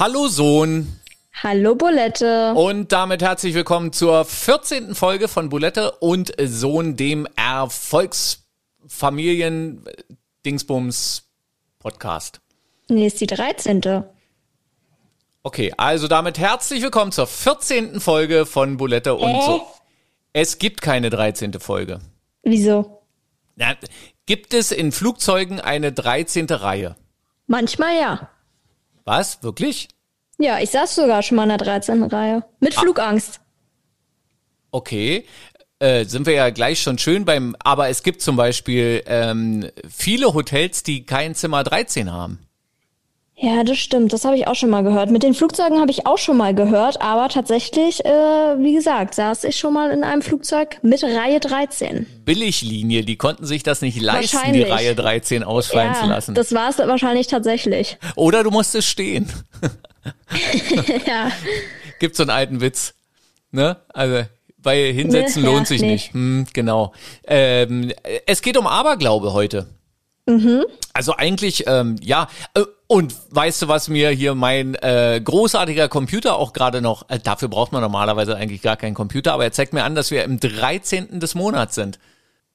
Hallo Sohn. Hallo Bulette. Und damit herzlich willkommen zur 14. Folge von Bulette und Sohn, dem Erfolgsfamilien Dingsbums Podcast. Nee, ist die 13. Okay, also damit herzlich willkommen zur 14. Folge von Bulette und Äh? so. Es gibt keine 13. Folge. Wieso? Na, gibt es in Flugzeugen eine 13. Reihe? Manchmal ja. Was? Wirklich? Ja, ich saß sogar schon mal in der 13. Reihe. Mit Flugangst. Okay. Äh, sind wir ja gleich schon schön beim, aber es gibt zum Beispiel ähm, viele Hotels, die kein Zimmer 13 haben. Ja, das stimmt. Das habe ich auch schon mal gehört. Mit den Flugzeugen habe ich auch schon mal gehört, aber tatsächlich, äh, wie gesagt, saß ich schon mal in einem Flugzeug mit Reihe 13. Billiglinie, die konnten sich das nicht leisten, die. Reihe 13 ausfallen zu Ja, lassen. das war es wahrscheinlich tatsächlich. Oder du musstest stehen. ja. Gibt so einen alten Witz. Ne? Also, weil hinsetzen Ne, ja, lohnt sich nee. nicht. Hm, genau. Ähm, es geht um Aberglaube heute. Mhm. Also eigentlich, ähm, ja. Und weißt du, was mir hier mein äh, großartiger Computer auch gerade noch, äh, dafür braucht man normalerweise eigentlich gar keinen Computer, aber er zeigt mir an, dass wir im 13. des Monats sind.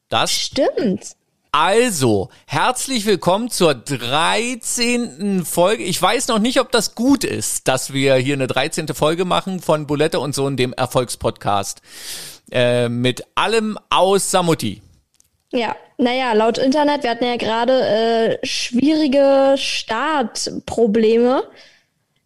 Das Stimmt. also, herzlich willkommen zur 13. Folge. Ich weiß noch nicht, ob das gut ist, dass wir hier eine 13. Folge machen von Bulette und Sohn, dem Erfolgspodcast. Äh, mit allem aus Samutti. Ja, naja, laut Internet, wir hatten ja gerade äh, schwierige Startprobleme.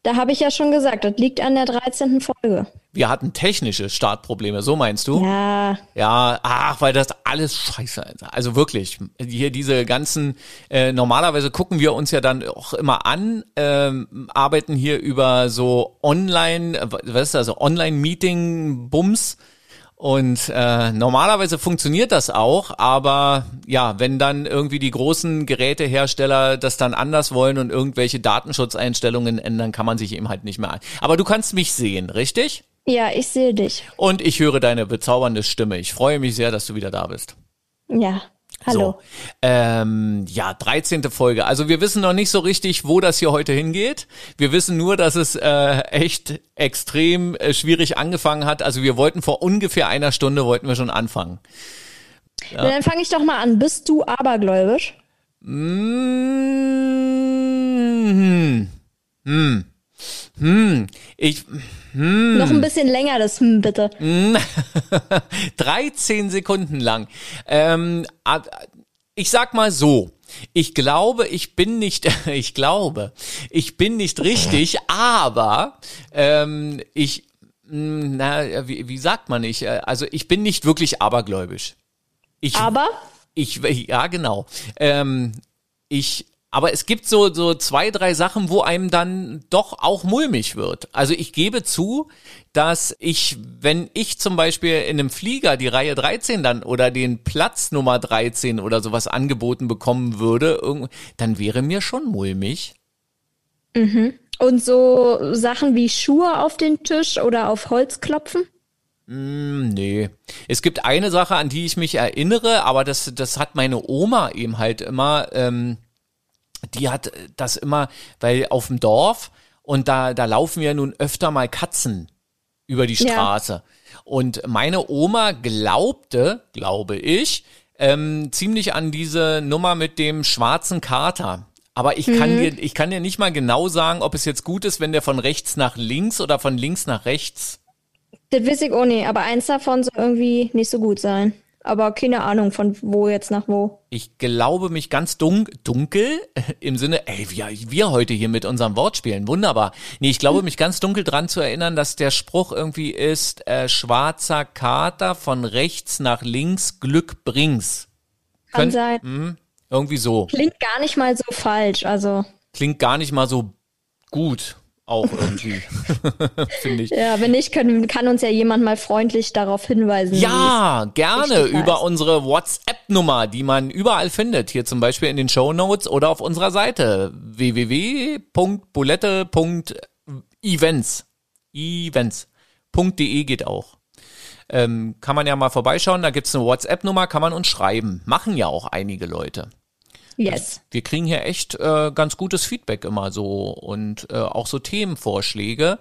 Da habe ich ja schon gesagt, das liegt an der 13. Folge. Wir hatten technische Startprobleme, so meinst du? Ja, Ja, ach, weil das alles scheiße ist. Also wirklich, hier diese ganzen, äh, normalerweise gucken wir uns ja dann auch immer an, ähm, arbeiten hier über so Online, äh, was ist das, also Online-Meeting-Bums. Und äh, normalerweise funktioniert das auch, aber ja, wenn dann irgendwie die großen Gerätehersteller das dann anders wollen und irgendwelche Datenschutzeinstellungen ändern, kann man sich eben halt nicht mehr an. Aber du kannst mich sehen, richtig? ja, ich sehe dich. Und ich höre deine bezaubernde Stimme. Ich freue mich sehr, dass du wieder da bist. Ja, hallo. So. Ähm, ja, 13. Folge. Also wir wissen noch nicht so richtig, wo das hier heute hingeht. Wir wissen nur, dass es äh, echt extrem äh, schwierig angefangen hat. Also wir wollten vor ungefähr einer Stunde wollten wir schon anfangen. Na, Dann fange ich doch mal an. Bist du abergläubisch? Hm, hm, hm. Ich, Noch ein bisschen länger, das hm, bitte. 13 Sekunden lang. Ähm, ich sag mal so. Ich glaube, ich bin nicht, ich glaube, ich bin nicht richtig, aber ähm, ich, mh, na, wie, wie sagt man nicht? Äh, Also ich bin nicht wirklich abergläubisch. Ich, Aber ich, ja, genau. Ähm, ich, aber es gibt so, so zwei, drei Sachen, wo einem dann doch auch mulmig wird. Also ich gebe zu, dass ich, wenn ich zum Beispiel in einem Flieger die Reihe 13 dann oder den Platz Nummer 13 oder sowas angeboten bekommen würde, dann wäre mir schon mulmig. und so Sachen wie Schuhe auf den Tisch oder auf Holz klopfen? Hm, Nee. Es gibt eine Sache, an die ich mich erinnere, aber das, das hat meine Oma eben halt immer, ähm, die hat das immer, weil auf dem Dorf und da, da laufen ja nun öfter mal Katzen über die Ja. Straße. Und meine Oma glaubte, glaube ich, ähm, ziemlich an diese Nummer mit dem schwarzen Kater. Aber ich kann dir, ich kann dir nicht mal genau sagen, ob es jetzt gut ist, wenn der von rechts nach links oder von links nach rechts Das weiß ich auch nicht, aber eins davon soll irgendwie nicht so gut sein. Aber keine Ahnung von wo jetzt nach wo. Ich glaube mich ganz dun dunkel im Sinne, ey, wir, wir heute hier mit unserem Wortspielen, wunderbar. Nee, ich glaube mich ganz dunkel dran zu erinnern, dass der Spruch irgendwie ist, äh, schwarzer Kater von rechts nach links, Glück bring's. Kann Könnt- sein. Irgendwie so. Klingt gar nicht mal so falsch. Also, Klingt gar nicht mal so gut, auch irgendwie, finde ich. ja, wenn nicht, können, kann uns ja jemand mal freundlich darauf hinweisen. Ja, gerne über heißt. unsere WhatsApp-Nummer, die man überall findet. Hier zum Beispiel in den Show Notes oder auf unserer Seite www.bulette.events. Events.de geht auch. Ähm, kann man ja mal vorbeischauen, da gibt's eine WhatsApp-Nummer, kann man uns schreiben. Machen ja auch einige Leute. Yes. Wir kriegen hier echt äh, ganz gutes Feedback immer so und äh, auch so Themenvorschläge.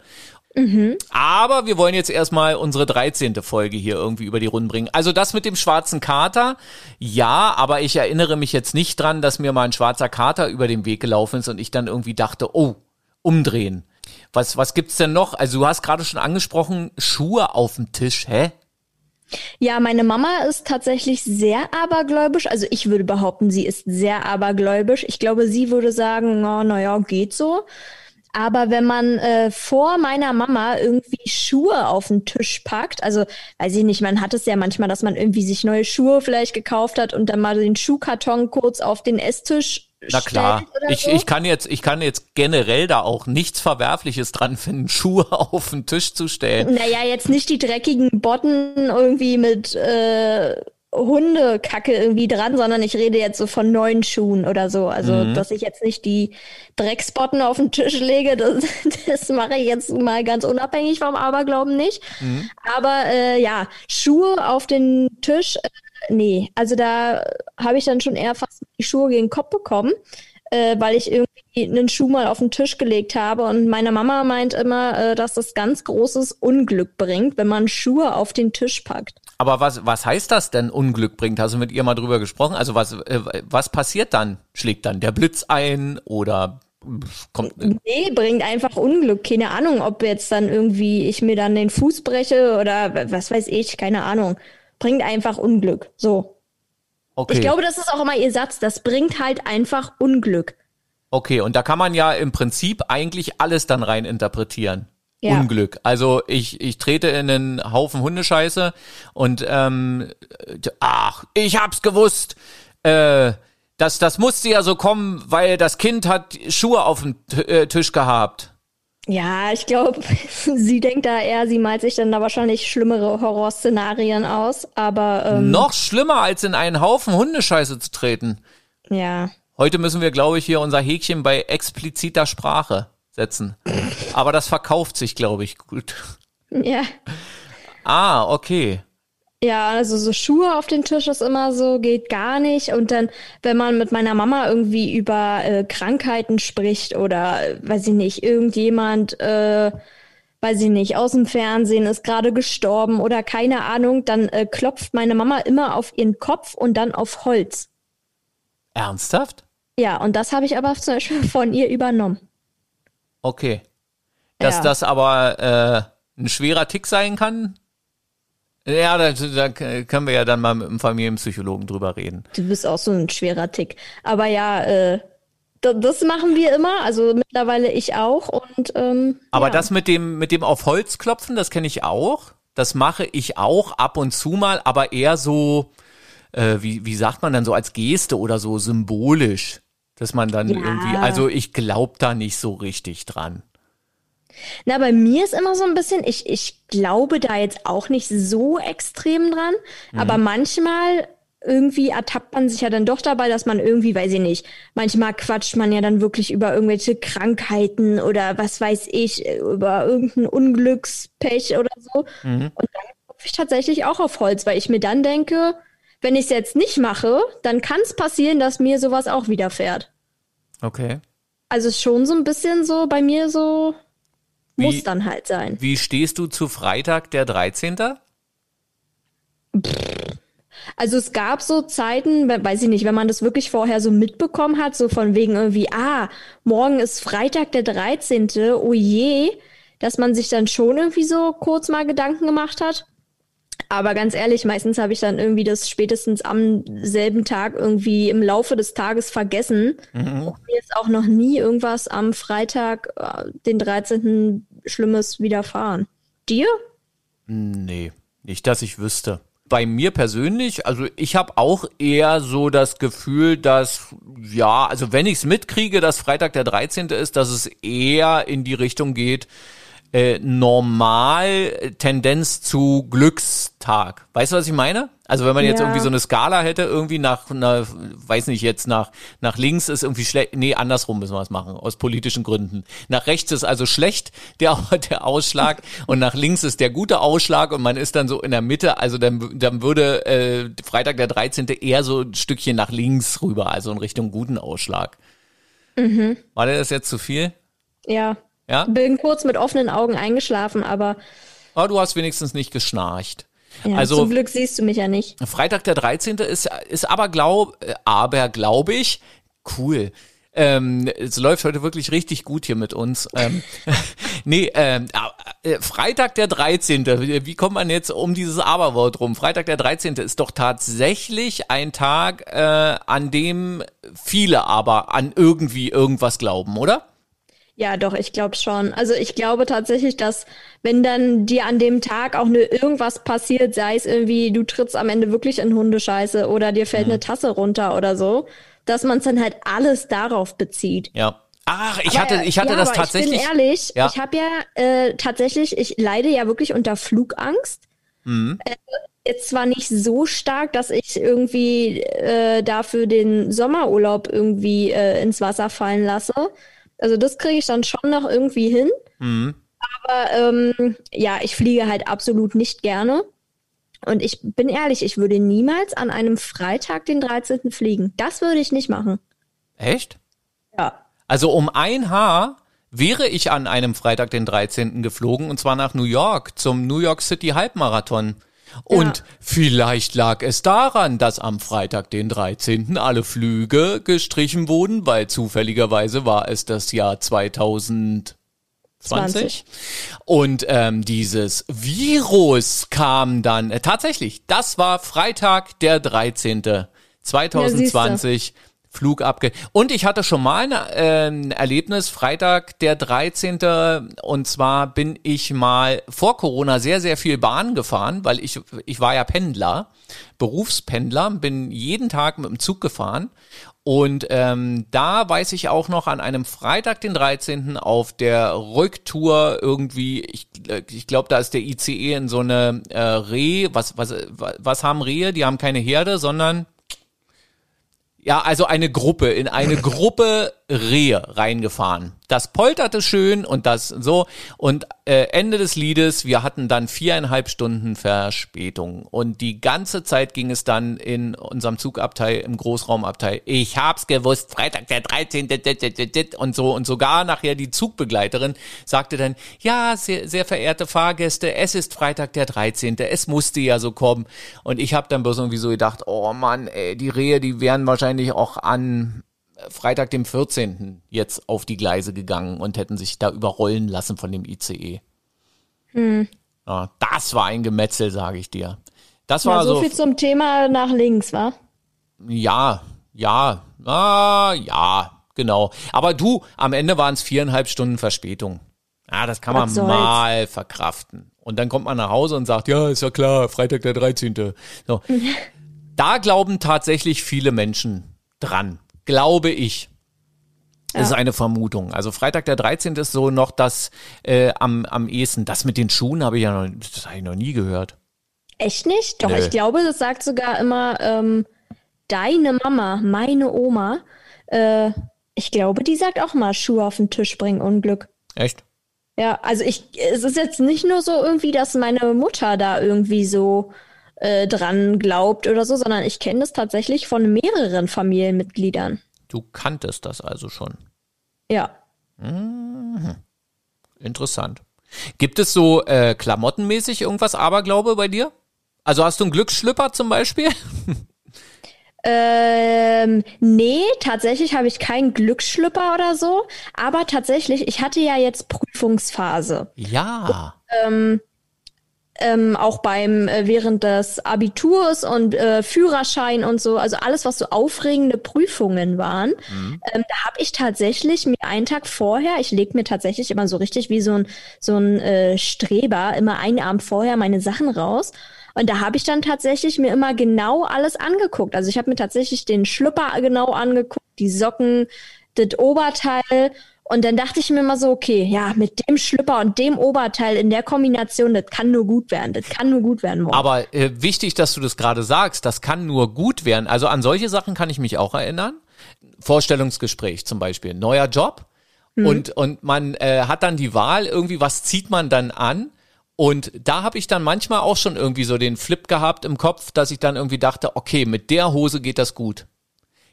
Mhm. Aber wir wollen jetzt erstmal unsere 13. Folge hier irgendwie über die Runden bringen. Also das mit dem schwarzen Kater, ja, aber ich erinnere mich jetzt nicht dran, dass mir mal ein schwarzer Kater über den Weg gelaufen ist und ich dann irgendwie dachte, oh, umdrehen. Was, was gibt's denn noch? Also du hast gerade schon angesprochen, Schuhe auf dem Tisch, hä? Ja, meine Mama ist tatsächlich sehr abergläubisch. Also ich würde behaupten, sie ist sehr abergläubisch. Ich glaube, sie würde sagen, na, naja, geht so. Aber wenn man äh, vor meiner Mama irgendwie Schuhe auf den Tisch packt, also weiß ich nicht, man hat es ja manchmal, dass man irgendwie sich neue Schuhe vielleicht gekauft hat und dann mal den Schuhkarton kurz auf den Esstisch na klar, ich, so? ich kann jetzt, ich kann jetzt generell da auch nichts Verwerfliches dran finden, Schuhe auf den Tisch zu stellen. Naja, jetzt nicht die dreckigen Botten irgendwie mit äh, Hundekacke irgendwie dran, sondern ich rede jetzt so von neuen Schuhen oder so. Also, mhm. dass ich jetzt nicht die Drecksbotten auf den Tisch lege, das, das mache ich jetzt mal ganz unabhängig vom Aberglauben nicht. Mhm. Aber äh, ja, Schuhe auf den Tisch, äh, nee, also da habe ich dann schon eher fast die Schuhe gegen den Kopf bekommen, äh, weil ich irgendwie einen Schuh mal auf den Tisch gelegt habe. Und meine Mama meint immer, äh, dass das ganz großes Unglück bringt, wenn man Schuhe auf den Tisch packt. Aber was, was heißt das denn Unglück bringt? Hast du mit ihr mal drüber gesprochen? Also was, äh, was passiert dann? Schlägt dann der Blitz ein oder kommt. Nee, bringt einfach Unglück. Keine Ahnung, ob jetzt dann irgendwie ich mir dann den Fuß breche oder was weiß ich, keine Ahnung bringt einfach Unglück. So. Okay. Ich glaube, das ist auch immer ihr Satz. Das bringt halt einfach Unglück. Okay, und da kann man ja im Prinzip eigentlich alles dann rein interpretieren. Ja. Unglück. Also ich, ich trete in einen Haufen Hundescheiße und ähm, ach, ich hab's gewusst. Äh, das, das musste ja so kommen, weil das Kind hat Schuhe auf dem äh, Tisch gehabt. Ja, ich glaube, sie denkt da eher, sie malt sich dann da wahrscheinlich schlimmere Horrorszenarien aus, aber. Ähm, Noch schlimmer, als in einen Haufen Hundescheiße zu treten. Ja. Heute müssen wir, glaube ich, hier unser Häkchen bei expliziter Sprache setzen. aber das verkauft sich, glaube ich, gut. Ja. Ah, okay. Ja, also so Schuhe auf den Tisch ist immer so, geht gar nicht. Und dann, wenn man mit meiner Mama irgendwie über äh, Krankheiten spricht oder, weiß ich nicht, irgendjemand, äh, weiß ich nicht, aus dem Fernsehen ist gerade gestorben oder keine Ahnung, dann äh, klopft meine Mama immer auf ihren Kopf und dann auf Holz. Ernsthaft? Ja, und das habe ich aber zum Beispiel von ihr übernommen. Okay. Dass ja. das aber äh, ein schwerer Tick sein kann, ja, da, da können wir ja dann mal mit dem Familienpsychologen drüber reden. Du bist auch so ein schwerer Tick. Aber ja, äh, das machen wir immer, also mittlerweile ich auch. Und ähm, aber ja. das mit dem mit dem auf Holz klopfen, das kenne ich auch. Das mache ich auch ab und zu mal, aber eher so, äh, wie wie sagt man dann so als Geste oder so symbolisch, dass man dann ja. irgendwie. Also ich glaube da nicht so richtig dran. Na, bei mir ist immer so ein bisschen, ich, ich glaube da jetzt auch nicht so extrem dran, mhm. aber manchmal irgendwie ertappt man sich ja dann doch dabei, dass man irgendwie, weiß ich nicht, manchmal quatscht man ja dann wirklich über irgendwelche Krankheiten oder was weiß ich, über irgendein Unglückspech oder so. Mhm. Und dann klopfe ich tatsächlich auch auf Holz, weil ich mir dann denke, wenn ich es jetzt nicht mache, dann kann es passieren, dass mir sowas auch widerfährt. Okay. Also schon so ein bisschen so bei mir so wie, Muss dann halt sein. Wie stehst du zu Freitag, der 13.? Also es gab so Zeiten, weiß ich nicht, wenn man das wirklich vorher so mitbekommen hat, so von wegen irgendwie, ah, morgen ist Freitag der 13., oh je, dass man sich dann schon irgendwie so kurz mal Gedanken gemacht hat. Aber ganz ehrlich, meistens habe ich dann irgendwie das spätestens am selben Tag irgendwie im Laufe des Tages vergessen. Mhm. Mir ist auch noch nie irgendwas am Freitag, äh, den 13. Schlimmes widerfahren. Dir? Nee, nicht, dass ich wüsste. Bei mir persönlich, also ich habe auch eher so das Gefühl, dass, ja, also wenn ich es mitkriege, dass Freitag der 13. ist, dass es eher in die Richtung geht, äh, normal Tendenz zu Glückstag. Weißt du, was ich meine? Also wenn man jetzt ja. irgendwie so eine Skala hätte, irgendwie nach, na, weiß nicht jetzt, nach, nach links ist irgendwie schlecht, nee, andersrum müssen wir es machen, aus politischen Gründen. Nach rechts ist also schlecht der, der Ausschlag und nach links ist der gute Ausschlag und man ist dann so in der Mitte, also dann, dann würde äh, Freitag der 13. eher so ein Stückchen nach links rüber, also in Richtung guten Ausschlag. Mhm. War dir das jetzt zu viel? Ja. Ja? Bin kurz mit offenen Augen eingeschlafen, aber. Aber du hast wenigstens nicht geschnarcht. Ja, also, zum Glück siehst du mich ja nicht. Freitag der 13. ist, ist aber glaub, aber glaube ich, cool. Ähm, es läuft heute wirklich richtig gut hier mit uns. Ähm, nee, ähm, äh, Freitag der 13. Wie kommt man jetzt um dieses Aberwort rum? Freitag der 13. ist doch tatsächlich ein Tag, äh, an dem viele aber an irgendwie irgendwas glauben, oder? Ja, doch, ich glaube schon. Also ich glaube tatsächlich, dass wenn dann dir an dem Tag auch nur irgendwas passiert, sei es irgendwie, du trittst am Ende wirklich in Hundescheiße oder dir fällt mhm. eine Tasse runter oder so, dass man es dann halt alles darauf bezieht. Ja. Ach, ich aber, hatte, ich hatte ja, das tatsächlich. Ich bin ehrlich, ja. ich habe ja äh, tatsächlich, ich leide ja wirklich unter Flugangst. Mhm. Äh, jetzt zwar nicht so stark, dass ich irgendwie äh, dafür den Sommerurlaub irgendwie äh, ins Wasser fallen lasse. Also das kriege ich dann schon noch irgendwie hin. Mhm. Aber ähm, ja, ich fliege halt absolut nicht gerne. Und ich bin ehrlich, ich würde niemals an einem Freitag den 13. fliegen. Das würde ich nicht machen. Echt? Ja. Also um ein Haar wäre ich an einem Freitag den 13. geflogen und zwar nach New York zum New York City Halbmarathon. Und ja. vielleicht lag es daran, dass am Freitag, den 13. alle Flüge gestrichen wurden, weil zufälligerweise war es das Jahr 2020. 20. Und ähm, dieses Virus kam dann, äh, tatsächlich, das war Freitag, der 13. 2020. Ja, Flug abge. Und ich hatte schon mal ein äh, Erlebnis, Freitag, der 13. Und zwar bin ich mal vor Corona sehr, sehr viel Bahn gefahren, weil ich, ich war ja Pendler, Berufspendler, bin jeden Tag mit dem Zug gefahren. Und ähm, da weiß ich auch noch an einem Freitag, den 13. auf der Rücktour irgendwie, ich, ich glaube, da ist der ICE in so eine äh, Reh, was, was, was haben Rehe? Die haben keine Herde, sondern ja, also eine Gruppe, in eine Gruppe Rehe reingefahren. Das polterte schön und das so. Und äh, Ende des Liedes, wir hatten dann viereinhalb Stunden Verspätung. Und die ganze Zeit ging es dann in unserem Zugabteil, im Großraumabteil. Ich hab's gewusst, Freitag der 13. und so. Und sogar nachher die Zugbegleiterin sagte dann, ja, sehr, sehr verehrte Fahrgäste, es ist Freitag der 13. Es musste ja so kommen. Und ich habe dann bloß irgendwie so gedacht, oh Mann, ey, die Rehe, die wären wahrscheinlich auch an Freitag, dem 14. jetzt auf die Gleise gegangen und hätten sich da überrollen lassen von dem ICE. Hm. Ja, das war ein Gemetzel, sage ich dir. Das war ja, so, so viel zum Thema nach links, wa? Ja, ja, ah, ja, genau. Aber du, am Ende waren es viereinhalb Stunden Verspätung. Ja, das kann Was man soll's? mal verkraften. Und dann kommt man nach Hause und sagt, ja, ist ja klar, Freitag der 13. So. da glauben tatsächlich viele Menschen dran glaube ich. Das ist eine Vermutung. Also Freitag der 13. ist so noch das äh, am, am ehesten. Das mit den Schuhen habe ich ja noch, das habe ich noch nie gehört. Echt nicht? Doch, Nö. ich glaube, das sagt sogar immer ähm, deine Mama, meine Oma. Äh, ich glaube, die sagt auch mal Schuhe auf den Tisch bringen, Unglück. Echt? Ja, also ich, es ist jetzt nicht nur so irgendwie, dass meine Mutter da irgendwie so äh, dran glaubt oder so, sondern ich kenne das tatsächlich von mehreren Familienmitgliedern. Du kanntest das also schon. Ja. Mhm. Interessant. Gibt es so äh, klamottenmäßig irgendwas Aberglaube bei dir? Also hast du einen Glücksschlüpper zum Beispiel? Ähm, nee, tatsächlich habe ich keinen Glücksschlüpper oder so. Aber tatsächlich, ich hatte ja jetzt Prüfungsphase. Ja. Und, ähm, ähm, auch beim äh, während des Abiturs und äh, Führerschein und so, also alles, was so aufregende Prüfungen waren, mhm. ähm, da habe ich tatsächlich mir einen Tag vorher, ich leg mir tatsächlich immer so richtig wie so ein so ein äh, Streber immer einen Abend vorher meine Sachen raus. Und da habe ich dann tatsächlich mir immer genau alles angeguckt. Also ich habe mir tatsächlich den Schlüpper genau angeguckt, die Socken, das Oberteil Und dann dachte ich mir immer so, okay, ja, mit dem Schlüpper und dem Oberteil in der Kombination, das kann nur gut werden. Das kann nur gut werden. Morgen. Aber äh, wichtig, dass du das gerade sagst, das kann nur gut werden. Also an solche Sachen kann ich mich auch erinnern. Vorstellungsgespräch zum Beispiel, neuer Job. Mhm. Und, und man äh, hat dann die Wahl, irgendwie, was zieht man dann an? Und da habe ich dann manchmal auch schon irgendwie so den Flip gehabt im Kopf, dass ich dann irgendwie dachte, okay, mit der Hose geht das gut.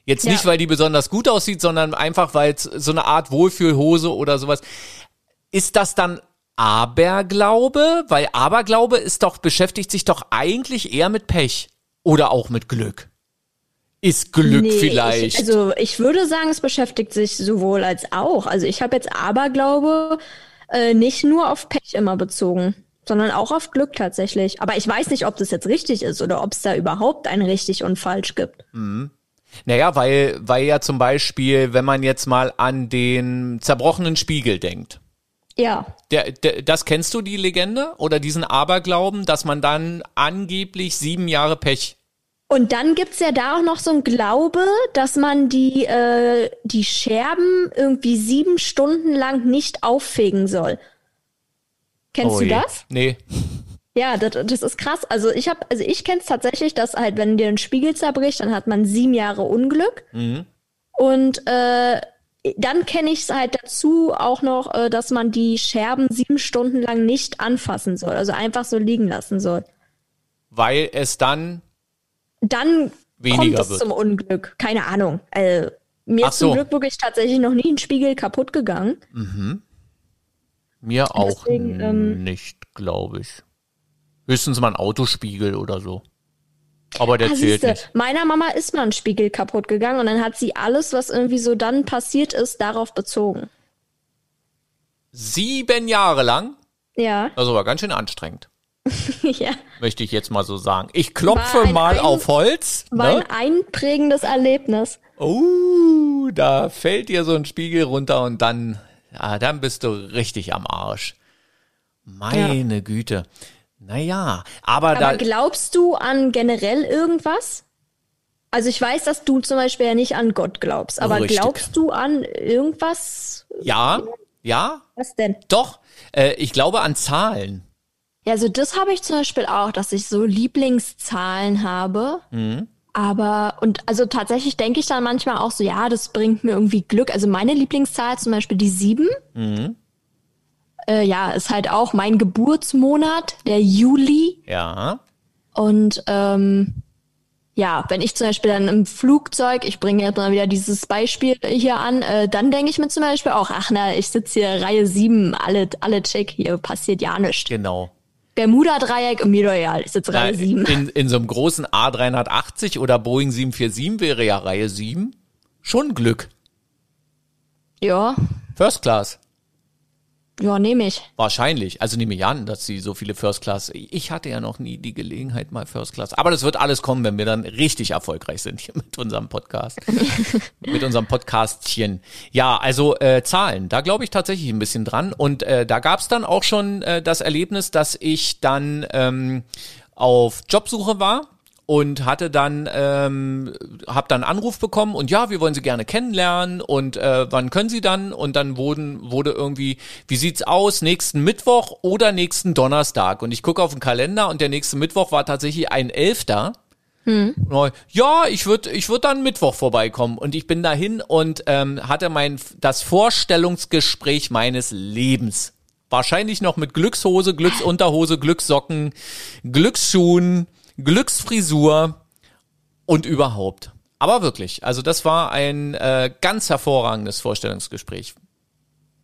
Jetzt ja. nicht, weil die besonders gut aussieht, sondern einfach, weil es so eine Art Wohlfühlhose oder sowas. Ist das dann Aberglaube? Weil Aberglaube ist doch, beschäftigt sich doch eigentlich eher mit Pech oder auch mit Glück. Ist Glück nee, vielleicht. Ich, also ich würde sagen, es beschäftigt sich sowohl als auch. Also ich habe jetzt Aberglaube äh, nicht nur auf Pech immer bezogen, sondern auch auf Glück tatsächlich. Aber ich weiß nicht, ob das jetzt richtig ist oder ob es da überhaupt ein richtig und falsch gibt. Mhm. Naja, weil, weil ja zum Beispiel, wenn man jetzt mal an den zerbrochenen Spiegel denkt. Ja. Der, der, das kennst du, die Legende? Oder diesen Aberglauben, dass man dann angeblich sieben Jahre Pech. Und dann gibt's ja da auch noch so ein Glaube, dass man die, äh, die Scherben irgendwie sieben Stunden lang nicht auffegen soll. Kennst oh du das? Nee. Ja, das, das ist krass. Also ich habe, also ich kenne es tatsächlich, dass halt, wenn dir ein Spiegel zerbricht, dann hat man sieben Jahre Unglück. Mhm. Und äh, dann kenne ich es halt dazu auch noch, äh, dass man die Scherben sieben Stunden lang nicht anfassen soll, also einfach so liegen lassen soll. Weil es dann dann weniger kommt es wird. zum Unglück. Keine Ahnung. Also, mir Ach ist zum so. Glück wirklich tatsächlich noch nie ein Spiegel kaputt gegangen. Mhm. Mir auch Deswegen, ähm, nicht, glaube ich. Höchstens mal ein Autospiegel oder so. Aber der Ah, zählt siehste, nicht. meiner Mama ist mal ein Spiegel kaputt gegangen und dann hat sie alles, was irgendwie so dann passiert ist, darauf bezogen. Sieben Jahre lang? Ja, Das war ganz schön anstrengend. ja. Möchte ich jetzt mal so sagen. Ich klopfe mal ein- auf Holz. War Ne? ein einprägendes Erlebnis. Oh, da fällt dir so ein Spiegel runter und dann, ja, dann bist du richtig am Arsch. Meine Güte. Naja, aber, Aber da. glaubst du an generell irgendwas? Also ich weiß, dass du zum Beispiel ja nicht an Gott glaubst, aber Richtig. glaubst du an irgendwas? Ja, ja, Was denn? doch. Äh, ich glaube an Zahlen. Ja, also das habe ich zum Beispiel auch, dass ich so Lieblingszahlen habe. Mhm. Aber, und also tatsächlich denke ich dann manchmal auch so, ja, das bringt mir irgendwie Glück. Also meine Lieblingszahl zum Beispiel die sieben. Mhm. Äh, ja, ist halt auch mein Geburtsmonat, der Juli. Ja. Und ähm, ja, wenn ich zum Beispiel dann im Flugzeug, ich bringe jetzt mal wieder dieses Beispiel hier an, äh, dann denke ich mir zum Beispiel auch, ach na, ich sitze hier Reihe sieben, alle, alle check, hier passiert ja nichts. Genau. Bermuda-Dreieck, mir doch egal, ich sitze Reihe sieben. In, in so einem großen A380 oder Boeing 747 wäre ja Reihe 7 schon Glück. Ja, First Class. Ja, nehme ich. Wahrscheinlich. Also nehme ich an, dass sie so viele First Class. Ich hatte ja noch nie die Gelegenheit mal First Class. Aber das wird alles kommen, wenn wir dann richtig erfolgreich sind hier mit unserem Podcast. mit unserem Podcastchen. Ja, also äh, Zahlen, da glaube ich tatsächlich ein bisschen dran. Und äh, da gab es dann auch schon äh, das Erlebnis, dass ich dann ähm, auf Jobsuche war und hatte dann ähm, habe dann Anruf bekommen und ja, wir wollen Sie gerne kennenlernen und äh, wann können Sie dann? Und dann wurden wurde irgendwie wie sieht's aus nächsten Mittwoch oder nächsten Donnerstag? Und ich gucke auf den Kalender und der nächste Mittwoch war tatsächlich ein Elfter. Und Ja, ich würde ich würd dann Mittwoch vorbeikommen. Und ich bin dahin und ähm, hatte mein das Vorstellungsgespräch meines Lebens. Wahrscheinlich noch mit Glückshose, Glücksunterhose, Glückssocken, Glücksschuhen, Glücksfrisur und überhaupt. Aber wirklich, also das war ein äh, ganz hervorragendes Vorstellungsgespräch.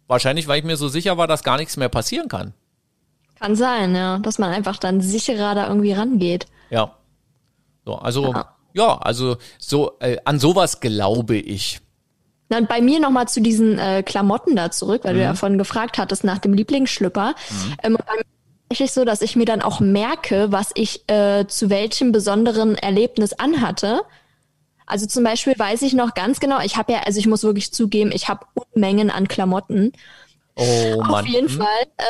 Wahrscheinlich, weil ich mir so sicher war, dass gar nichts mehr passieren kann. Kann sein, ja, dass man einfach dann sicherer da irgendwie rangeht. Ja. So, also Ja. ja, also so äh, an sowas glaube ich. Dann bei mir nochmal zu diesen äh, Klamotten da zurück, weil du ja vorhin gefragt hattest nach dem Lieblingsschlüpper. Ähm, tatsächlich so, dass ich mir dann auch merke, was ich äh, zu welchem besonderen Erlebnis anhatte. Also zum Beispiel weiß ich noch ganz genau, ich habe ja, also ich muss wirklich zugeben, ich habe Unmengen an Klamotten. Oh Mann. Auf jeden Fall.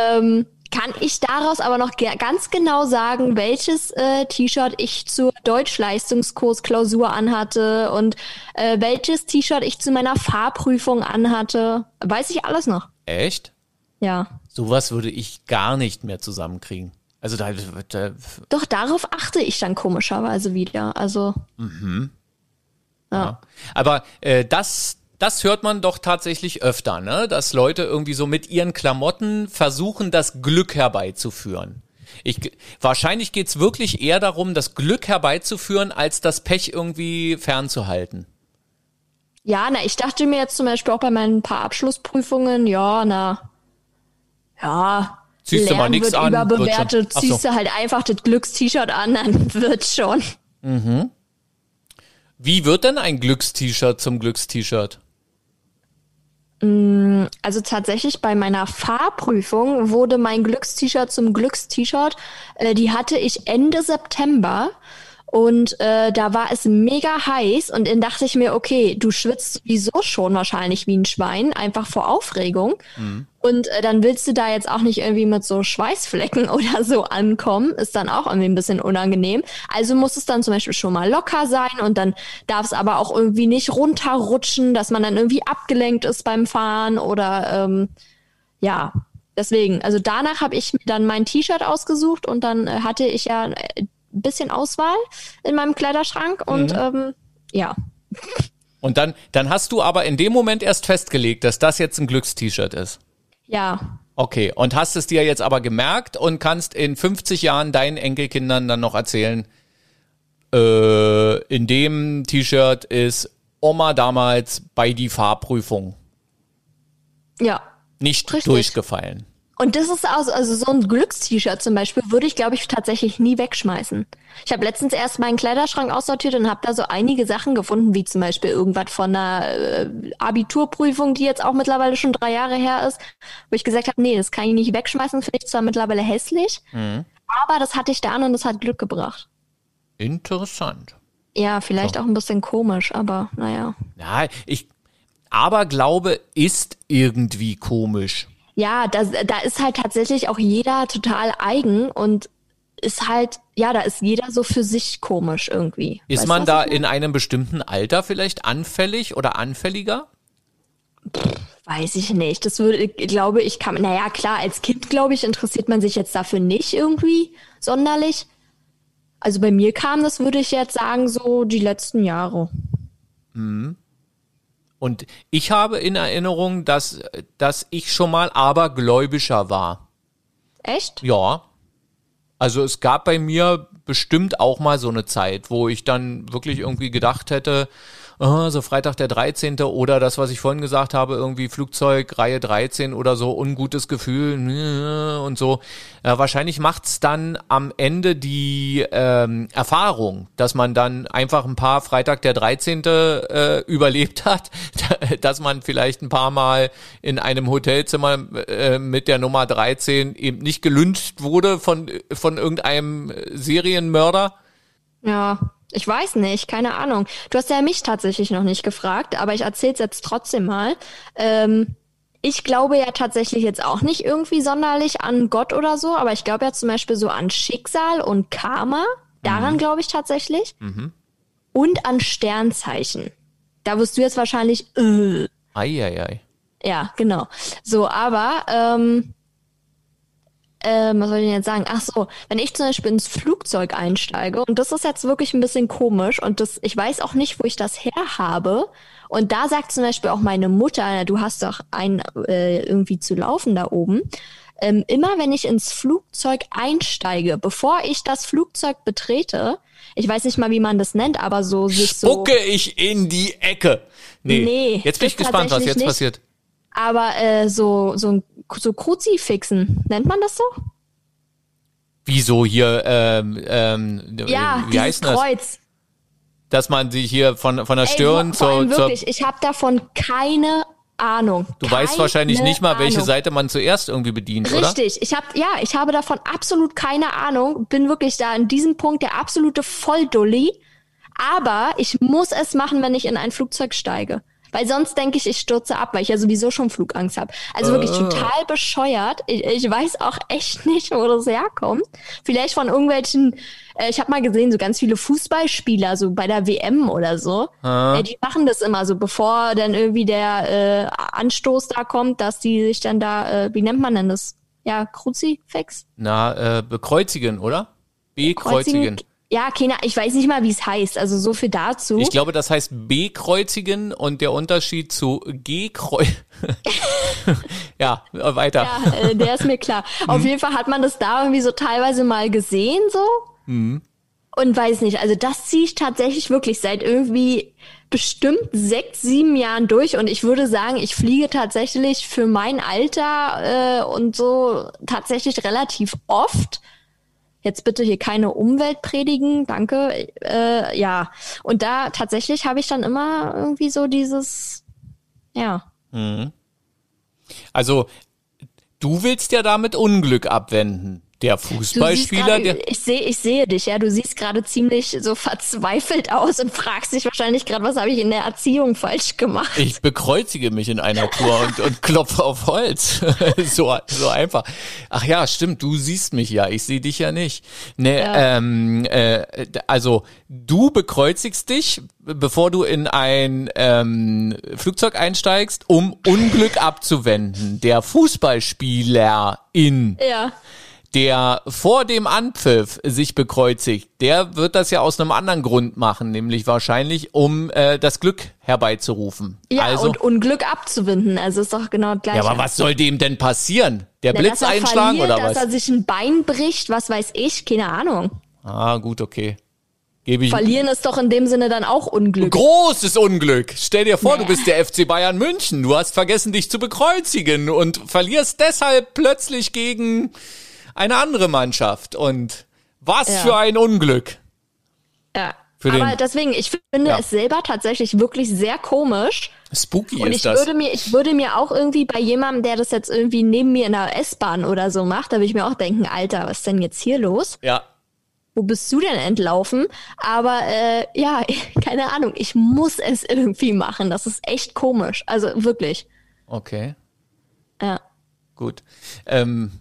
Ähm, kann ich daraus aber noch ganz genau sagen, welches äh, T-Shirt ich zur Deutschleistungskursklausur anhatte und äh, welches T-Shirt ich zu meiner Fahrprüfung anhatte. Weiß ich alles noch. Echt? Ja. Sowas würde ich gar nicht mehr zusammenkriegen. Also da, da Doch darauf achte ich dann komischerweise wieder. Also. Mhm. Ja. ja. Aber äh, das, das hört man doch tatsächlich öfter, ne? Dass Leute irgendwie so mit ihren Klamotten versuchen, das Glück herbeizuführen. Ich, wahrscheinlich geht's wirklich eher darum, das Glück herbeizuführen, als das Pech irgendwie fernzuhalten. Ja, na, ich dachte mir jetzt zum Beispiel auch bei meinen paar Abschlussprüfungen, ja, na, ja, ziehst du mal nichts an, überbewertet, ziehst so. du halt einfach das Glückst-T-Shirt an, dann wird's schon. Mhm. Wie wird denn ein Glückst-T-Shirt zum Glückst-T-Shirt? Mm, also tatsächlich bei meiner Fahrprüfung wurde mein Glückst-T-Shirt zum Glückst-T-Shirt. Äh, die hatte ich Ende September und äh, da war es mega heiß und dann dachte ich mir, okay, du schwitzt sowieso schon wahrscheinlich wie ein Schwein, einfach vor Aufregung. Mhm. Und äh, dann willst du da jetzt auch nicht irgendwie mit so Schweißflecken oder so ankommen, ist dann auch irgendwie ein bisschen unangenehm. Also muss es dann zum Beispiel schon mal locker sein und dann darf es aber auch irgendwie nicht runterrutschen, dass man dann irgendwie abgelenkt ist beim Fahren oder ähm, ja, deswegen, also danach habe ich mir dann mein T-Shirt ausgesucht und dann äh, hatte ich ja äh, bisschen Auswahl in meinem Kleiderschrank und mhm. ähm, ja. Und dann, dann hast du aber in dem Moment erst festgelegt, dass das jetzt ein Glückst-T-Shirt ist. Ja. Okay, und hast es dir jetzt aber gemerkt und kannst in 50 Jahren deinen Enkelkindern dann noch erzählen, äh, in dem T-Shirt ist Oma damals bei die Fahrprüfung. Ja. Nicht Richtig. durchgefallen. Und das ist also, also so ein Glückst-T-Shirt zum Beispiel würde ich, glaube ich, tatsächlich nie wegschmeißen. Ich habe letztens erst meinen Kleiderschrank aussortiert und habe da so einige Sachen gefunden, wie zum Beispiel irgendwas von einer äh, Abiturprüfung, die jetzt auch mittlerweile schon drei Jahre her ist, wo ich gesagt habe, nee, das kann ich nicht wegschmeißen, finde ich zwar mittlerweile hässlich, mhm. aber das hatte ich da an und das hat Glück gebracht. Interessant. Ja, vielleicht so. auch ein bisschen komisch, aber naja. Ja, ich, aber Glaube ist irgendwie komisch ja, da, da ist halt tatsächlich auch jeder total eigen und ist halt, ja, da ist jeder so für sich komisch irgendwie. Ist weißt man da in einem bestimmten Alter vielleicht anfällig oder anfälliger? Pff, weiß ich nicht. Das würde, glaube ich, kann, naja, klar, als Kind, glaube ich, interessiert man sich jetzt dafür nicht irgendwie sonderlich. Also bei mir kam das, würde ich jetzt sagen, so die letzten Jahre. Mhm. Und ich habe in Erinnerung, dass, dass ich schon mal abergläubischer war. Echt? Ja. Also es gab bei mir bestimmt auch mal so eine Zeit, wo ich dann wirklich irgendwie gedacht hätte, oh, so Freitag der 13. oder das, was ich vorhin gesagt habe, irgendwie Flugzeug, Reihe 13 oder so, ungutes Gefühl und so. Äh, wahrscheinlich macht's dann am Ende die ähm, Erfahrung, dass man dann einfach ein paar Freitag der 13. Äh, überlebt hat, dass man vielleicht ein paar Mal in einem Hotelzimmer äh, mit der Nummer 13 eben nicht gelünscht wurde von, von irgendeinem Serienmörder. Ja, ich weiß nicht, keine Ahnung. Du hast ja mich tatsächlich noch nicht gefragt, aber ich erzähl's jetzt trotzdem mal. Ähm, ich glaube ja tatsächlich jetzt auch nicht irgendwie sonderlich an Gott oder so, aber ich glaube ja zum Beispiel so an Schicksal und Karma. Daran mhm. glaube ich tatsächlich. Mhm. Und an Sternzeichen. Da wirst du jetzt wahrscheinlich. Äh. Ei, ei, ei. Ja, genau. So, aber ähm, ähm, was soll ich denn jetzt sagen? Ach so, wenn ich zum Beispiel ins Flugzeug einsteige, und das ist jetzt wirklich ein bisschen komisch, und das, ich weiß auch nicht, wo ich das her habe. Und da sagt zum Beispiel auch meine Mutter, du hast doch ein äh, irgendwie zu laufen da oben. Ähm, immer wenn ich ins Flugzeug einsteige, bevor ich das Flugzeug betrete, ich weiß nicht mal, wie man das nennt, aber so sich so. Spucke ich in die Ecke. Nee. nee jetzt bin ich gespannt, was jetzt nicht. passiert. Aber äh, so, so, so Kruzifixen, nennt man das so? Wieso hier, ähm, ähm, ja, wie heißt das? Kreuz. Dass man sich hier von, von der Stirn Ey, zur, wirklich, ich habe davon keine Ahnung. Du keine weißt wahrscheinlich nicht mal, welche Ahnung. Seite man zuerst irgendwie bedient, Richtig. oder? Richtig. Ich habe ja, ich habe davon absolut keine Ahnung. Bin wirklich da in diesem Punkt der absolute Volldulli. Aber ich muss es machen, wenn ich in ein Flugzeug steige. Weil sonst denke ich, ich stürze ab, weil ich ja sowieso schon Flugangst habe. Also wirklich Ah. total bescheuert. Ich, ich weiß auch echt nicht, wo das herkommt. Vielleicht von irgendwelchen, äh, ich habe mal gesehen, so ganz viele Fußballspieler, so bei der WM oder so. Ah. Äh, die machen das immer so, bevor dann irgendwie der äh, Anstoß da kommt, dass die sich dann da, äh, wie nennt man denn das? Ja, Kruzifix? Na, äh, bekreuzigen, oder? Bekreuzigen. Ja, keine, ich weiß nicht mal, wie es heißt. Also so viel dazu. Ich glaube, das heißt B-Kreuzigen und der Unterschied zu G-Kreuz. ja, weiter. Ja, äh, der ist mir klar. Auf jeden Fall hat man das da irgendwie so teilweise mal gesehen, so. Und weiß nicht, also das ziehe ich tatsächlich wirklich seit irgendwie bestimmt sechs, sieben Jahren durch. Und ich würde sagen, ich fliege tatsächlich für mein Alter äh, und so tatsächlich relativ oft. Jetzt bitte hier keine Umwelt predigen, danke. Äh, ja, und da tatsächlich habe ich dann immer irgendwie so dieses, ja, Also, du willst ja damit Unglück abwenden. Der Fußballspieler, grade- der. ich sehe, ich sehe dich, ja. Du siehst gerade ziemlich so verzweifelt aus und fragst dich wahrscheinlich gerade, was habe ich in der Erziehung falsch gemacht? Ich bekreuzige mich in einer Tour und, und klopfe auf Holz. so, so einfach. Ach ja, stimmt, du siehst mich ja, ich sehe dich ja nicht. Ne, Ja. ähm, äh, also du bekreuzigst dich, bevor du in ein ähm, Flugzeug einsteigst, um Unglück abzuwenden. Der Fußballspieler in Ja, der vor dem Anpfiff sich bekreuzigt, der wird das ja aus einem anderen Grund machen, nämlich wahrscheinlich, um äh, das Glück herbeizurufen. ja also, und Unglück abzuwinden. Also ist doch genau das Gleiche. ja, aber was soll dem denn passieren? Der Na, Blitz dass einschlagen verliert, oder dass was? er sich ein Bein bricht, was weiß ich, keine Ahnung. Ah, gut, okay. Gebe ich Verlieren ist doch in dem Sinne dann auch Unglück. Großes Unglück. Stell dir vor, Nee. du bist der FC Bayern München. Du hast vergessen, dich zu bekreuzigen und verlierst deshalb plötzlich gegen eine andere Mannschaft. Und was Ja. für ein Unglück. Ja. Für aber deswegen, ich finde Ja. es selber tatsächlich wirklich sehr komisch. Spooky Und ist ich das. würde mir, ich würde mir auch irgendwie bei jemandem, der das jetzt irgendwie neben mir in der S-Bahn oder so macht, da würde ich mir auch denken, Alter, was ist denn jetzt hier los? ja. Wo bist du denn entlaufen? Aber äh, ja, keine Ahnung, ich muss es irgendwie machen. Das ist echt komisch. Also wirklich. Okay. Ja. Gut. Ähm,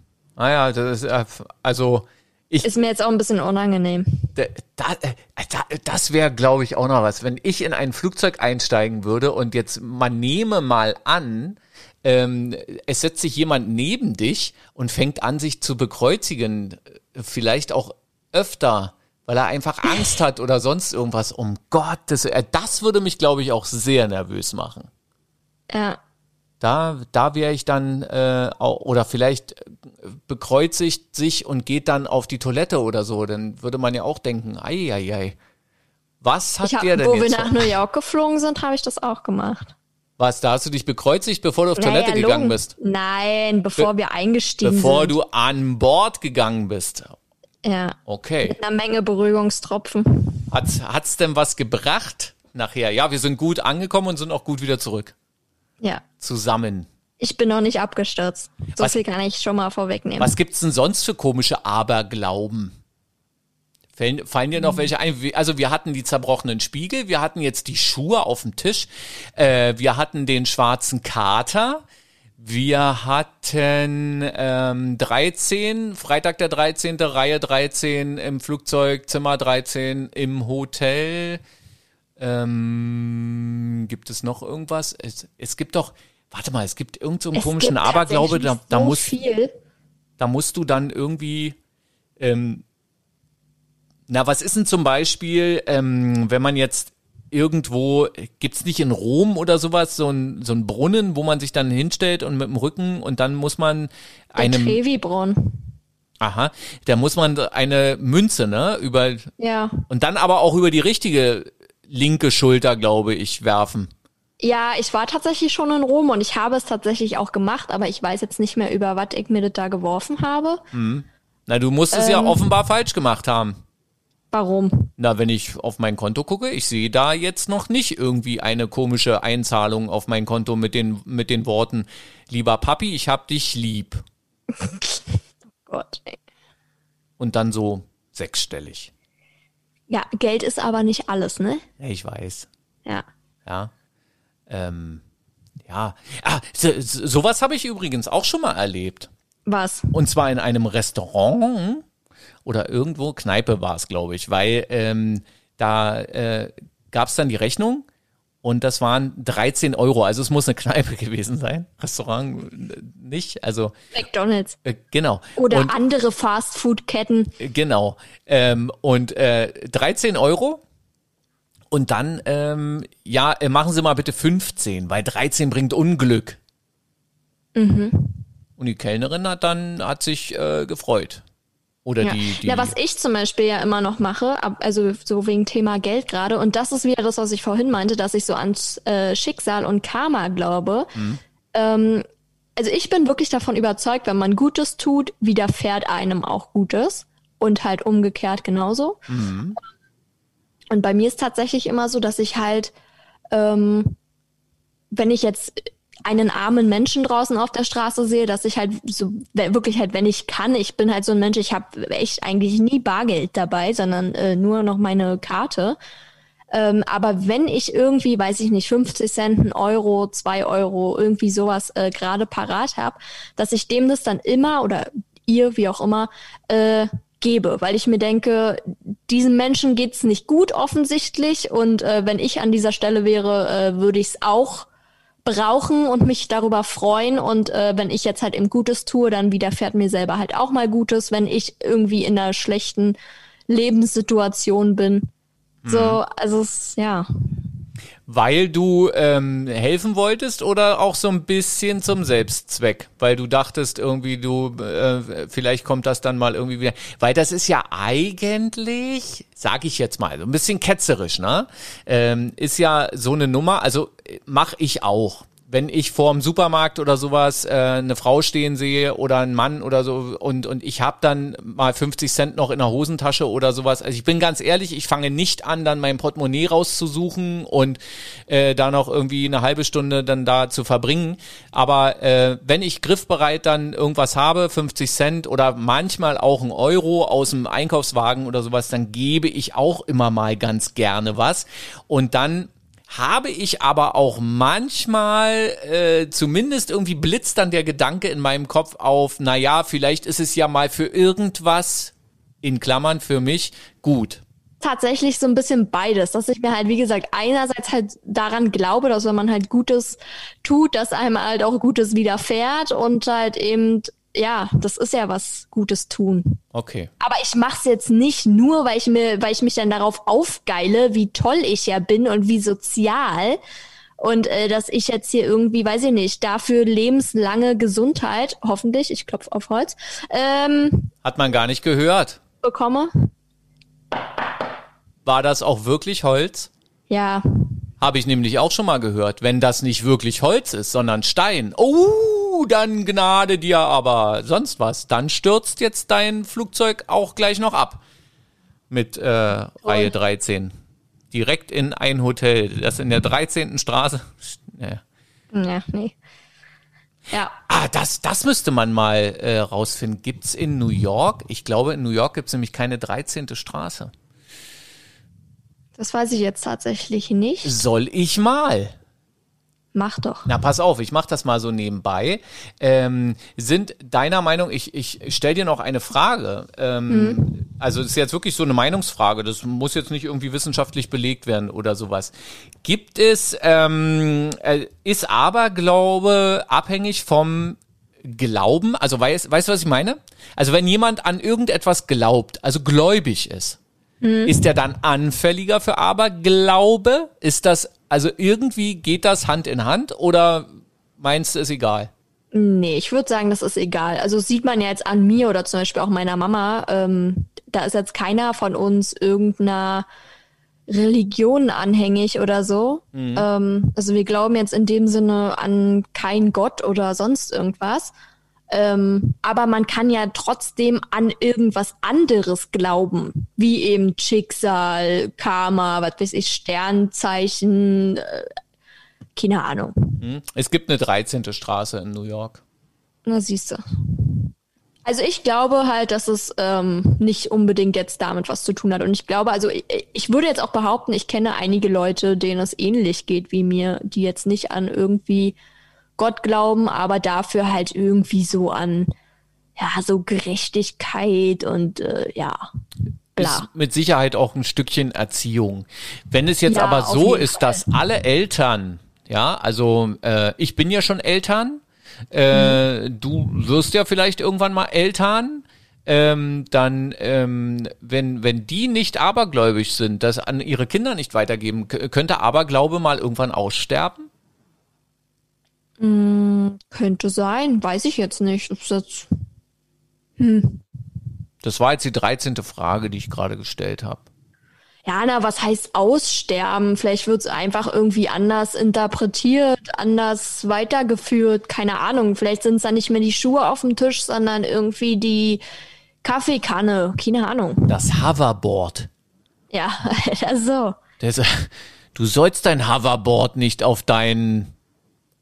naja, das ist, äh, also ich, Ist mir jetzt auch ein bisschen unangenehm. da, da, äh, da, das wäre, glaube ich, auch noch was. Wenn ich in ein Flugzeug einsteigen würde und jetzt man nehme mal an, ähm, es setzt sich jemand neben dich und fängt an, sich zu bekreuzigen, äh, vielleicht auch öfter, weil er einfach Angst hat oder sonst irgendwas. Um Gottes, das würde mich, glaube ich, auch sehr nervös machen. Ja. Da, da wäre ich dann, äh, oder vielleicht bekreuzigt sich und geht dann auf die Toilette oder so, dann würde man ja auch denken, ei, ei, ei. Was hat hab, der denn wo wir jetzt? nach New York geflogen sind, habe ich das auch gemacht. Was, da hast du dich bekreuzigt, bevor du auf Toilette Naja, gegangen Lungen. bist? Nein, bevor wir eingestiegen Bevor sind. du an Bord gegangen bist. Ja. Okay. Mit einer Menge Beruhigungstropfen. Hat's, hat's denn was gebracht nachher? Ja, wir sind gut angekommen und sind auch gut wieder zurück. Ja. Zusammen. Ich bin noch nicht abgestürzt. So Was- viel kann ich schon mal vorwegnehmen. Was gibt's denn sonst für komische Aberglauben? Fallen, fallen dir noch welche ein? Also wir hatten die zerbrochenen Spiegel, wir hatten jetzt die Schuhe auf dem Tisch, äh, wir hatten den schwarzen Kater, wir hatten ähm, 13, Freitag der 13., Reihe 13 im Flugzeug, Zimmer 13 im Hotel. Ähm, gibt es noch irgendwas? Es, es gibt doch, warte mal, es gibt irgendeinen so einen Es komischen gibt Aberglaube, da, da so muss viel. da musst du dann irgendwie, ähm, na, was ist denn zum Beispiel, ähm, wenn man jetzt irgendwo, gibt's nicht in Rom oder sowas, so ein, so ein Brunnen, wo man sich dann hinstellt und mit dem Rücken und dann muss man Der einem, Trevi-Brunnen. aha, da muss man eine Münze, ne, über, Ja. und dann aber auch über die richtige linke Schulter, glaube ich, werfen. Ja, ich war tatsächlich schon in Rom und ich habe es tatsächlich auch gemacht, aber ich weiß jetzt nicht mehr, über was ich mir das da geworfen habe. Na, du musst es ja Ähm. offenbar falsch gemacht haben. Warum? Na, wenn ich auf mein Konto gucke, ich sehe da jetzt noch nicht irgendwie eine komische Einzahlung auf mein Konto mit den, mit den Worten, lieber Papi, ich hab dich lieb. Gott. Ey. Und dann so sechsstellig. Ja, Geld ist aber nicht alles, ne? Ja, ich weiß. Ja. Ja. ähm, ja, ah, so, sowas habe ich übrigens auch schon mal erlebt. Was? Und zwar in einem Restaurant oder irgendwo, Kneipe war es, glaube ich, weil ähm, da äh, gab es dann die Rechnung und das waren 13 Euro. Also es muss eine Kneipe gewesen sein. Restaurant nicht. Also McDonalds. Äh, genau. Oder und, andere Fastfood-Ketten. Genau. Ähm, und äh, 13 Euro. Und dann, ähm, ja, äh, machen Sie mal bitte 15, weil 13 bringt Unglück. Mhm. Und die Kellnerin hat dann, hat sich äh, gefreut. Oder ja. die, die. Ja, was ich zum Beispiel ja immer noch mache, also so wegen Thema Geld gerade, und das ist wieder das, was ich vorhin meinte, dass ich so ans äh, Schicksal und Karma glaube. Mhm. Ähm, also ich bin wirklich davon überzeugt, wenn man Gutes tut, widerfährt einem auch Gutes. Und halt umgekehrt genauso. Mhm. Und bei mir ist tatsächlich immer so, dass ich halt, ähm, wenn ich jetzt einen armen Menschen draußen auf der Straße sehe, dass ich halt so wirklich halt, wenn ich kann, ich bin halt so ein Mensch, ich habe echt eigentlich nie Bargeld dabei, sondern äh, nur noch meine Karte. Ähm, aber wenn ich irgendwie, weiß ich nicht, 50 Cent, ein Euro, zwei Euro, irgendwie sowas äh, gerade parat habe, dass ich dem das dann immer oder ihr, wie auch immer, äh, gebe, weil ich mir denke, diesem Menschen geht's nicht gut offensichtlich und äh, wenn ich an dieser Stelle wäre, äh, würde ich es auch brauchen und mich darüber freuen. Und äh, wenn ich jetzt halt eben Gutes tue, dann widerfährt mir selber halt auch mal Gutes, wenn ich irgendwie in einer schlechten Lebenssituation bin. Mhm. So, also es, ja. Weil du ähm, helfen wolltest oder auch so ein bisschen zum Selbstzweck? Weil du dachtest irgendwie, du, äh, vielleicht kommt das dann mal irgendwie wieder. Weil das ist ja eigentlich, sag ich jetzt mal, so ein bisschen ketzerisch, ne? Ähm, ist ja so eine Nummer, also äh, mach ich auch wenn ich vorm Supermarkt oder sowas äh, eine Frau stehen sehe oder einen Mann oder so und und ich habe dann mal 50 Cent noch in der Hosentasche oder sowas. Also ich bin ganz ehrlich, ich fange nicht an, dann mein Portemonnaie rauszusuchen und äh, da noch irgendwie eine halbe Stunde dann da zu verbringen. Aber äh, wenn ich griffbereit dann irgendwas habe, 50 Cent oder manchmal auch ein Euro aus dem Einkaufswagen oder sowas, dann gebe ich auch immer mal ganz gerne was und dann habe ich aber auch manchmal, äh, zumindest irgendwie blitzt dann der Gedanke in meinem Kopf auf, na ja, vielleicht ist es ja mal für irgendwas, in Klammern für mich, gut. Tatsächlich so ein bisschen beides, dass ich mir halt, wie gesagt, einerseits halt daran glaube, dass wenn man halt Gutes tut, dass einem halt auch Gutes widerfährt und halt eben ja, das ist ja was Gutes tun. Okay. Aber ich mache es jetzt nicht nur, weil ich mir, weil ich mich dann darauf aufgeile, wie toll ich ja bin und wie sozial und äh, dass ich jetzt hier irgendwie, weiß ich nicht, dafür lebenslange Gesundheit, hoffentlich, ich klopf auf Holz, ähm, hat man gar nicht gehört. Bekomme. War das auch wirklich Holz? Ja. Habe ich nämlich auch schon mal gehört. Wenn das nicht wirklich Holz ist, sondern Stein. Oh, dann Gnade dir aber sonst was. Dann stürzt jetzt dein Flugzeug auch gleich noch ab. Mit äh, Reihe 13. Direkt in ein Hotel. Das in der 13. Straße. Ja, ja nee. Ja. Ah, das, das müsste man mal äh, rausfinden. Gibt's in New York? Ich glaube, in New York gibt's nämlich keine 13. Straße. Das weiß ich jetzt tatsächlich nicht. Soll ich mal? Mach doch. Na, pass auf, ich mach das mal so nebenbei. Ähm, sind deiner Meinung, ich, ich stell dir noch eine Frage. Ähm, mhm. Also das ist jetzt wirklich so eine Meinungsfrage. Das muss jetzt nicht irgendwie wissenschaftlich belegt werden oder sowas. Gibt es, ähm, äh, ist Aberglaube abhängig vom Glauben? Also weißt, weißt du, was ich meine? Also wenn jemand an irgendetwas glaubt, also gläubig ist, Mhm. Ist der dann anfälliger für Aberglaube? Ist das, also irgendwie geht das Hand in Hand oder meinst du, ist egal? Nee, ich würde sagen, das ist egal. Also sieht man ja jetzt an mir oder zum Beispiel auch meiner Mama, ähm, da ist jetzt keiner von uns irgendeiner Religion anhängig oder so. Mhm. Ähm, also wir glauben jetzt in dem Sinne an kein Gott oder sonst irgendwas. Ähm, aber man kann ja trotzdem an irgendwas anderes glauben, wie eben Schicksal, Karma, was weiß ich, Sternzeichen, äh, keine Ahnung. Hm. Es gibt eine 13. Straße in New York. Na, siehst du. Also ich glaube halt, dass es ähm, nicht unbedingt jetzt damit was zu tun hat. Und ich glaube, also ich, ich würde jetzt auch behaupten, ich kenne einige Leute, denen es ähnlich geht wie mir, die jetzt nicht an irgendwie Gott glauben, aber dafür halt irgendwie so an ja so Gerechtigkeit und äh, ja bla. Ist mit Sicherheit auch ein Stückchen Erziehung. Wenn es jetzt ja, aber so ist, Fall. dass alle Eltern, ja, also äh, ich bin ja schon Eltern äh, du wirst ja vielleicht irgendwann mal Eltern. Ähm, dann, ähm, wenn, wenn die nicht abergläubig sind, das an ihre Kinder nicht weitergeben, könnte Aberglaube mal irgendwann aussterben? Mm, könnte sein, weiß ich jetzt nicht. Das, hm. das war jetzt die 13. Frage, die ich gerade gestellt habe ja, na, was heißt aussterben? Vielleicht wird es einfach irgendwie anders interpretiert, anders weitergeführt, keine Ahnung. Vielleicht sind es dann nicht mehr die Schuhe auf dem Tisch, sondern irgendwie die Kaffeekanne, keine Ahnung. Das Hoverboard. Ja, so. Das, du sollst dein Hoverboard nicht auf dein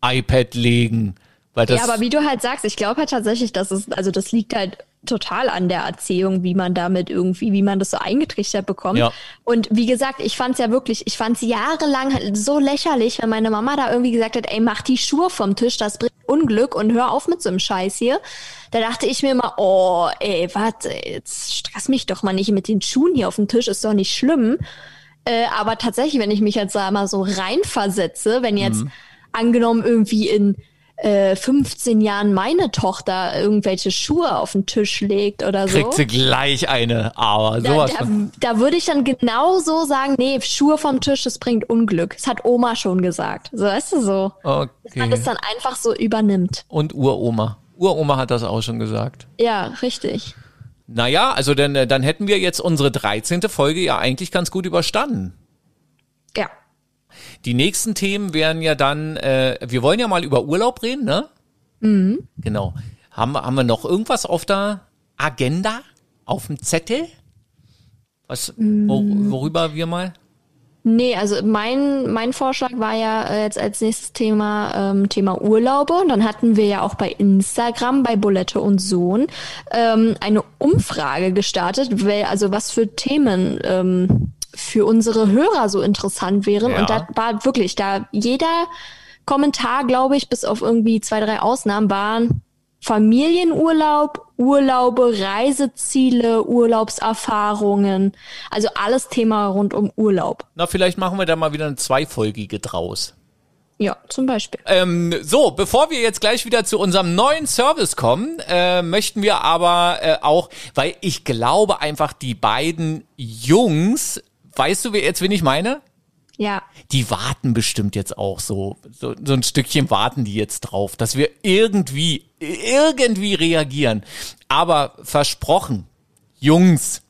iPad legen. Weil das ja, aber wie du halt sagst, ich glaube halt tatsächlich, dass es, also das liegt halt total an der Erzählung, wie man damit irgendwie, wie man das so eingetrichtert bekommt. Ja. Und wie gesagt, ich fand es ja wirklich, ich fand es jahrelang so lächerlich, wenn meine Mama da irgendwie gesagt hat, ey, mach die Schuhe vom Tisch, das bringt Unglück und hör auf mit so einem Scheiß hier. Da dachte ich mir immer, oh, ey, warte, jetzt stress mich doch mal nicht mit den Schuhen hier auf dem Tisch, ist doch nicht schlimm. Äh, aber tatsächlich, wenn ich mich jetzt da mal so reinversetze, wenn jetzt mhm. Angenommen irgendwie in 15 äh, Jahren meine Tochter irgendwelche Schuhe auf den Tisch legt oder so. Kriegt sie gleich eine, aber sowas. Da, da, da würde ich dann genau so sagen, nee, Schuhe vom Tisch, das bringt Unglück. Das hat Oma schon gesagt. So, weißt du so. Okay. Dass man das dann einfach so übernimmt. Und Uroma. Uroma hat das auch schon gesagt. Ja, richtig. Naja, also dann, äh, dann hätten wir jetzt unsere 13. Folge ja eigentlich ganz gut überstanden. Die nächsten Themen wären ja dann, äh, wir wollen ja mal über Urlaub reden, ne? Mhm. Genau. Haben, haben wir noch irgendwas auf der Agenda? Auf dem Zettel? Was, wor, mhm. worüber wir mal? Nee, also mein, mein Vorschlag war ja äh, jetzt als nächstes Thema ähm, Thema Urlaube. Und dann hatten wir ja auch bei Instagram, bei Bulette und Sohn, ähm, eine Umfrage gestartet, also was für Themen ähm, für unsere Hörer so interessant wären. Ja. Und da war wirklich, da jeder Kommentar, glaube ich, bis auf irgendwie zwei, drei Ausnahmen waren Familienurlaub, Urlaube, Reiseziele, Urlaubserfahrungen. Also alles Thema rund um Urlaub. Na, vielleicht machen wir da mal wieder eine zweifolgige draus. Ja, zum Beispiel. Ähm, so, bevor wir jetzt gleich wieder zu unserem neuen Service kommen, äh, möchten wir aber äh, auch, weil ich glaube einfach, die beiden Jungs Weißt du jetzt, wen ich meine? Ja. Die warten bestimmt jetzt auch so, so, so ein Stückchen warten die jetzt drauf, dass wir irgendwie, irgendwie reagieren. Aber versprochen, Jungs,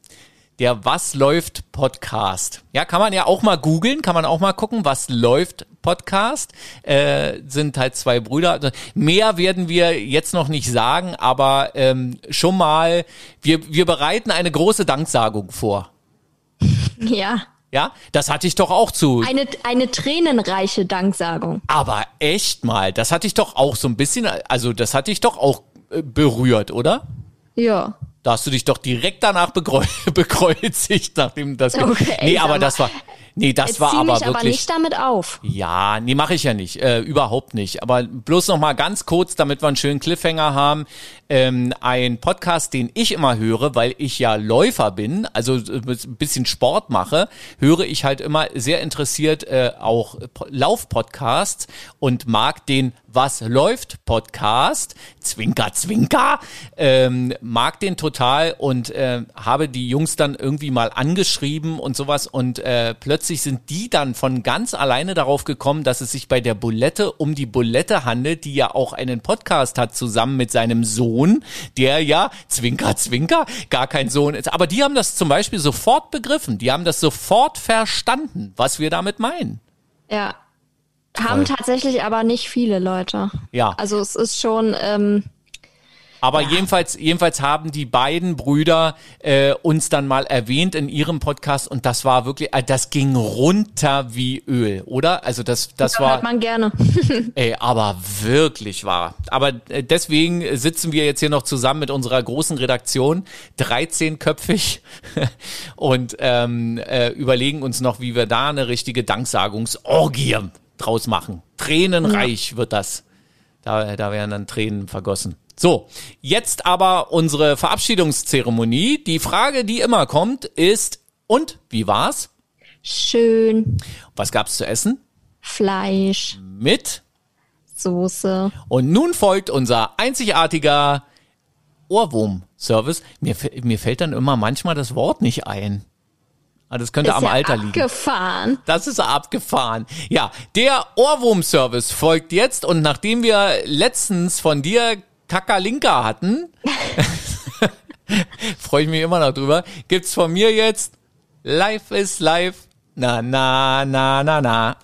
der Was läuft Podcast. Ja, kann man ja auch mal googeln, kann man auch mal gucken, was läuft Podcast. Äh, sind halt zwei Brüder. Also mehr werden wir jetzt noch nicht sagen, aber ähm, schon mal, wir, wir bereiten eine große Danksagung vor. Ja. Ja, das hatte ich doch auch zu. Eine, eine tränenreiche Danksagung. Aber echt mal, das hatte ich doch auch so ein bisschen, also das hatte ich doch auch äh, berührt, oder? Ja. Da hast du dich doch direkt danach bekreuzigt, nachdem das. Okay, nee, aber das war. Nee, das Jetzt war aber mich wirklich. aber nicht damit auf. Ja, nee, mache ich ja nicht, äh, überhaupt nicht. Aber bloß noch mal ganz kurz, damit wir einen schönen Cliffhanger haben. Ähm, ein Podcast, den ich immer höre, weil ich ja Läufer bin, also ein bisschen Sport mache, höre ich halt immer sehr interessiert äh, auch Laufpodcasts und mag den Was läuft Podcast, Zwinker, Zwinker, ähm, mag den total und äh, habe die Jungs dann irgendwie mal angeschrieben und sowas und äh, plötzlich sind die dann von ganz alleine darauf gekommen, dass es sich bei der Bulette um die Bulette handelt, die ja auch einen Podcast hat zusammen mit seinem Sohn, der ja, Zwinker, Zwinker, gar kein Sohn ist. Aber die haben das zum Beispiel sofort begriffen. Die haben das sofort verstanden, was wir damit meinen. Ja. Haben tatsächlich aber nicht viele Leute. Ja. Also es ist schon, ähm, Aber ja. jedenfalls, jedenfalls haben die beiden Brüder äh, uns dann mal erwähnt in ihrem Podcast und das war wirklich, äh, das ging runter wie Öl, oder? Also das, das ja, war. Hört man gerne. ey, aber wirklich war. Aber äh, deswegen sitzen wir jetzt hier noch zusammen mit unserer großen Redaktion, 13-köpfig und ähm, äh, überlegen uns noch, wie wir da eine richtige Danksagungsorgie draus machen. Tränenreich ja. wird das. Da, da werden dann Tränen vergossen. So, jetzt aber unsere Verabschiedungszeremonie. Die Frage, die immer kommt, ist, und wie war's? Schön. Was gab's zu essen? Fleisch. Mit? Soße. Und nun folgt unser einzigartiger Ohrwurm-Service. Mir, mir fällt dann immer manchmal das Wort nicht ein. Ah, das könnte ist am ja Alter liegen. Abgefahren. Das ist abgefahren. Ja, der Ohrwurm-Service folgt jetzt und nachdem wir letztens von dir Kakalinka hatten, freue ich mich immer noch drüber, gibt's von mir jetzt Life is Life. Na, na, na, na, na.